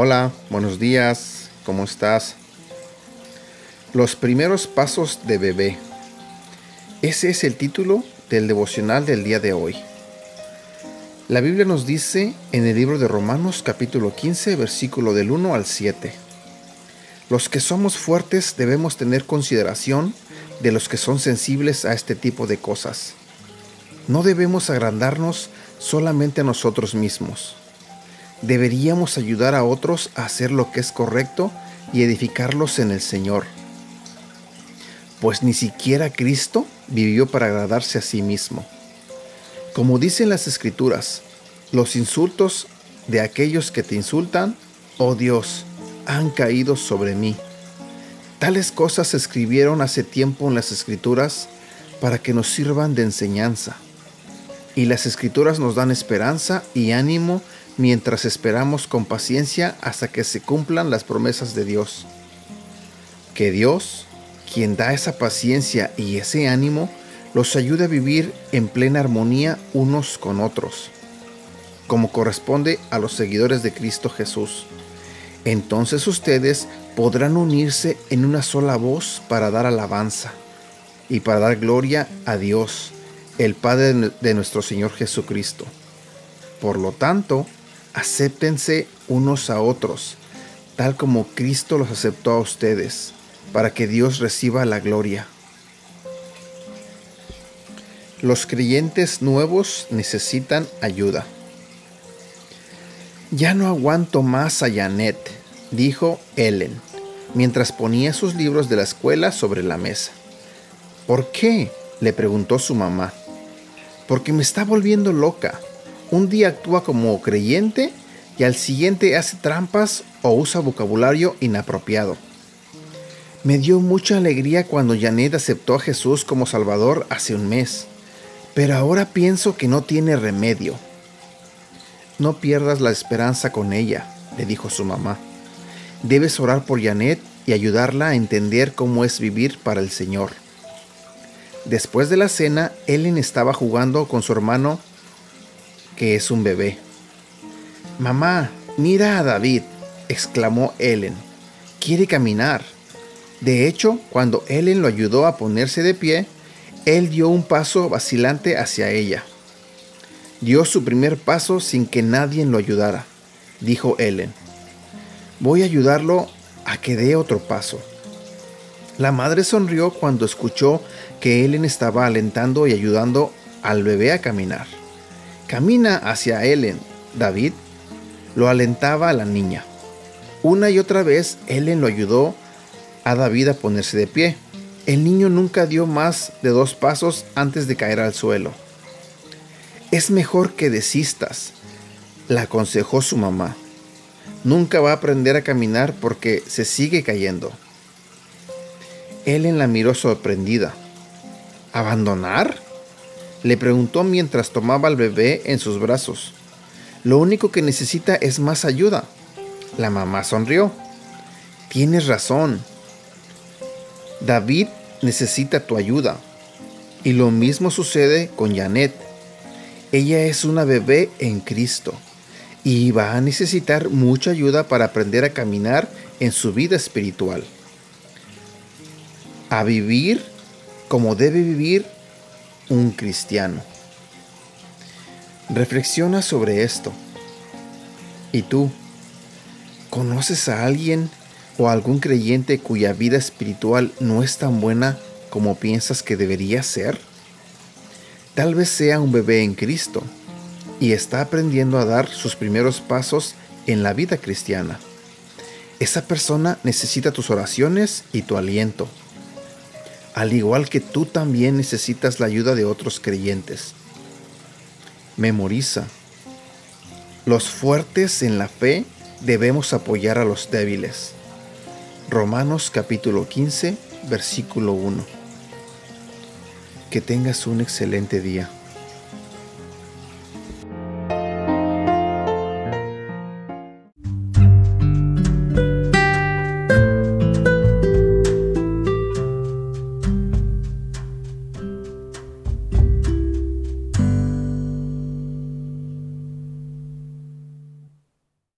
Hola, buenos días, ¿cómo estás? Los primeros pasos de bebé. Ese es el título del devocional del día de hoy. La Biblia nos dice en el libro de Romanos capítulo 15 versículo del 1 al 7. Los que somos fuertes debemos tener consideración de los que son sensibles a este tipo de cosas. No debemos agrandarnos solamente a nosotros mismos deberíamos ayudar a otros a hacer lo que es correcto y edificarlos en el Señor. Pues ni siquiera Cristo vivió para agradarse a sí mismo. Como dicen las escrituras, los insultos de aquellos que te insultan, oh Dios, han caído sobre mí. Tales cosas se escribieron hace tiempo en las escrituras para que nos sirvan de enseñanza. Y las escrituras nos dan esperanza y ánimo mientras esperamos con paciencia hasta que se cumplan las promesas de Dios. Que Dios, quien da esa paciencia y ese ánimo, los ayude a vivir en plena armonía unos con otros, como corresponde a los seguidores de Cristo Jesús. Entonces ustedes podrán unirse en una sola voz para dar alabanza y para dar gloria a Dios, el Padre de nuestro Señor Jesucristo. Por lo tanto, acéptense unos a otros, tal como Cristo los aceptó a ustedes, para que Dios reciba la gloria. Los creyentes nuevos necesitan ayuda. Ya no aguanto más a Janet, dijo Ellen, mientras ponía sus libros de la escuela sobre la mesa. ¿Por qué? le preguntó su mamá. Porque me está volviendo loca. Un día actúa como creyente y al siguiente hace trampas o usa vocabulario inapropiado. Me dio mucha alegría cuando Janet aceptó a Jesús como Salvador hace un mes, pero ahora pienso que no tiene remedio. No pierdas la esperanza con ella, le dijo su mamá. Debes orar por Janet y ayudarla a entender cómo es vivir para el Señor. Después de la cena, Ellen estaba jugando con su hermano que es un bebé. Mamá, mira a David, exclamó Ellen. Quiere caminar. De hecho, cuando Ellen lo ayudó a ponerse de pie, él dio un paso vacilante hacia ella. Dio su primer paso sin que nadie lo ayudara, dijo Ellen. Voy a ayudarlo a que dé otro paso. La madre sonrió cuando escuchó que Ellen estaba alentando y ayudando al bebé a caminar. Camina hacia Ellen, David. Lo alentaba a la niña. Una y otra vez Ellen lo ayudó a David a ponerse de pie. El niño nunca dio más de dos pasos antes de caer al suelo. Es mejor que desistas, la aconsejó su mamá. Nunca va a aprender a caminar porque se sigue cayendo. Ellen la miró sorprendida. ¿Abandonar? Le preguntó mientras tomaba al bebé en sus brazos. Lo único que necesita es más ayuda. La mamá sonrió. Tienes razón. David necesita tu ayuda. Y lo mismo sucede con Janet. Ella es una bebé en Cristo y va a necesitar mucha ayuda para aprender a caminar en su vida espiritual. A vivir como debe vivir un cristiano. Reflexiona sobre esto. ¿Y tú? ¿Conoces a alguien o algún creyente cuya vida espiritual no es tan buena como piensas que debería ser? Tal vez sea un bebé en Cristo y está aprendiendo a dar sus primeros pasos en la vida cristiana. Esa persona necesita tus oraciones y tu aliento al igual que tú también necesitas la ayuda de otros creyentes. Memoriza. Los fuertes en la fe debemos apoyar a los débiles. Romanos capítulo 15, versículo 1. Que tengas un excelente día.